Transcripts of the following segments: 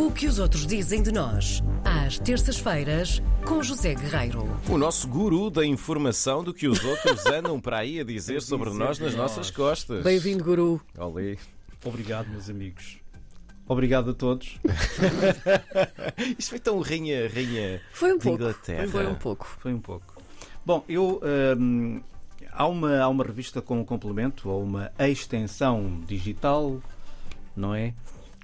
O que os outros dizem de nós, às terças-feiras, com José Guerreiro. O nosso guru da informação do que os outros andam para aí a dizer sobre nós nas nossas costas. Bem-vindo, Guru. Olê. Obrigado, meus amigos. Obrigado a todos. Isto foi tão rainha, rainha Foi um de pouco. Inglaterra. Foi um pouco. Foi um pouco. Bom, eu. hum, há, uma, há uma revista com um complemento, ou uma extensão digital, não é?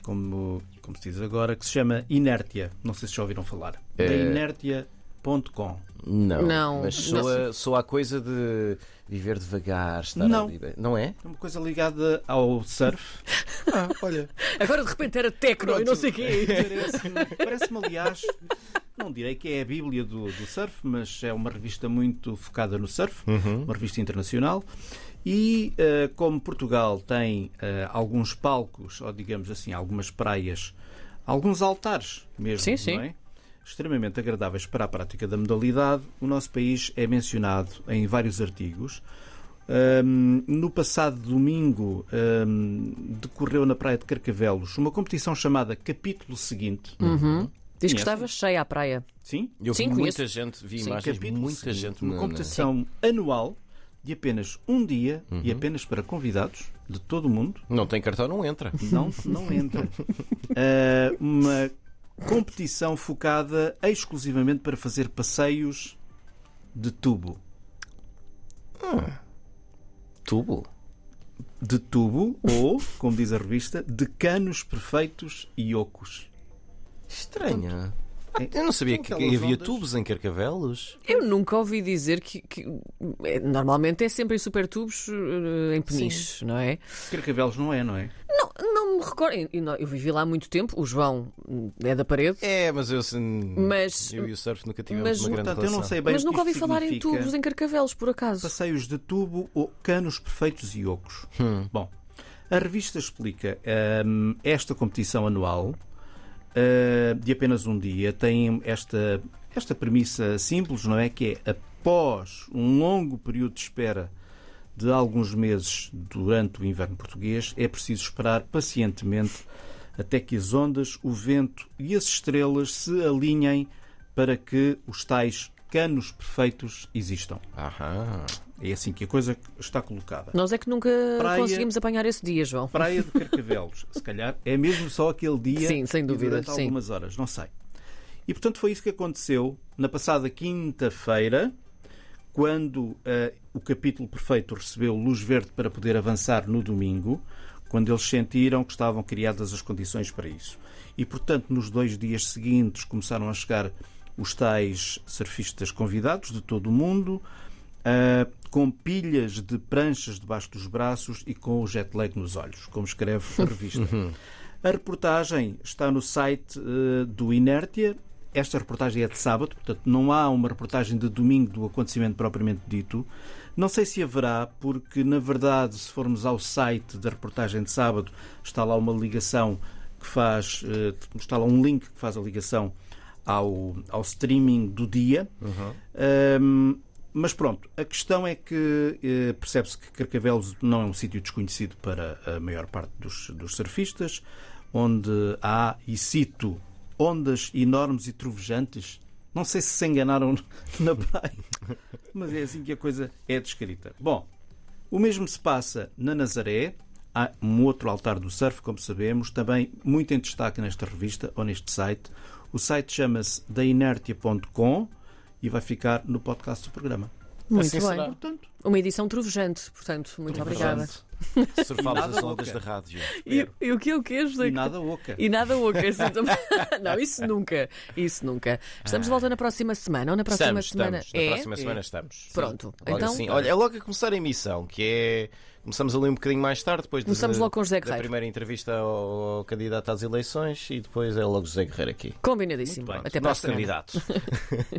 Como, como se diz agora, que se chama Inértia. Não sei se já ouviram falar. É. Da Inértia.com. Não, Não, mas soa, soa a coisa de viver devagar, estar Não. a viver. Não é? É uma coisa ligada ao surf. Ah, olha. Agora de repente era tecno e não sei o quê. Parece-me, parece-me, aliás, não direi que é a Bíblia do, do surf, mas é uma revista muito focada no surf, uma revista internacional. E eh, como Portugal tem eh, alguns palcos, ou digamos assim, algumas praias, alguns altares mesmo, Sim, sim. é? extremamente agradáveis para a prática da modalidade, o nosso país é mencionado em vários artigos. Ahm, no passado domingo ahm, decorreu na Praia de Carcavelos uma competição chamada Capítulo Seguinte. Uhum. Diz que Conhece? estava cheia a praia. Sim? Eu Sim, vi conheço. muita gente, vi Sim, imagens, Capítulo muita Seguinte, gente Uma competição anual de apenas um dia e apenas para convidados de todo o mundo. Não tem cartão, não entra. Não, não entra. Ah, uma competição focada exclusivamente para fazer passeios de tubo. Tubo. De tubo ou, como diz a revista, de canos perfeitos e ocos. Estranha. Eu não sabia que havia ondas. tubos em Carcavelos. Eu nunca ouvi dizer que. que- é, normalmente é sempre em super tubos eh, em peniche, não é? Carcavelos não é, não é? Não, não me recordo. e- e não- Eu vivi lá há muito tempo. O João hum, é da parede. É, mas eu assim. Mas- Eu e o surf nunca tivemos mas, uma grande Portanto, eu relação. não sei bem Mas o que nunca ouvi isto falar em significa. tubos em Carcavelos, por acaso. Passeios de tubo ou canos perfeitos e ocos. Hum. Bom, a revista explica hum, esta competição anual de apenas um dia tem esta, esta premissa simples, não é? Que é após um longo período de espera de alguns meses durante o inverno português, é preciso esperar pacientemente até que as ondas, o vento e as estrelas se alinhem para que os tais canos perfeitos existam. Aham. É assim que a coisa está colocada. Nós é que nunca Praia- conseguimos apanhar esse dia, João. Praia de Carcavelos, se calhar é mesmo só aquele dia Sim, sem dúvida, durante sim. algumas horas, não sei. E portanto foi isso que aconteceu na passada quinta-feira, quando eh, o capítulo perfeito recebeu luz verde para poder avançar no domingo, quando eles sentiram que estavam criadas as condições para isso. E portanto, nos dois dias seguintes começaram a chegar os tais surfistas convidados de todo o mundo, ah, com pilhas de pranchas debaixo dos braços e com o jet lag nos olhos, como escreve a revista. a reportagem está no site eh, do Inértia. Esta reportagem é de sábado, portanto não há uma reportagem de domingo do acontecimento propriamente dito. Não sei se haverá, porque na verdade, se formos ao site da reportagem de sábado, está lá uma ligação que faz, eh, está lá um link que faz a ligação ao, ao streaming do dia. Ahm, mas pronto, a questão é que eh, percebe-se que Carcavelos não é um sítio desconhecido para a maior parte dos, dos surfistas, onde há, e cito, ondas enormes e trovejantes. Não sei se se enganaram na praia, mas é assim que a coisa é descrita. Bom, o mesmo se passa na Nazaré. Há um outro altar do surf, como sabemos, também muito em destaque nesta revista ou neste site. O site chama-se dainertia.com e vai ficar no podcast do programa. Muito Assim bem. será. Portanto, Uma edição trovejante, portanto, muito obrigada. Surfámos as ondas da rádio. E, e o que o que e nada oca. E nada oca, assim. Não, isso nunca. Isso nunca. Estamos de volta na próxima semana ou na próxima Estamos, semana? estamos. é? Na próxima semana estamos. Pronto. Logo então, assim. Olha, é logo a começar a emissão, que é. Começamos ali um bocadinho mais tarde, depois de- Começamos logo com o José da Guerreiro. primeira entrevista ao, ao candidato às eleições e depois é logo José Guerreiro aqui. combinadíssimo. Até para a Nosso candidato.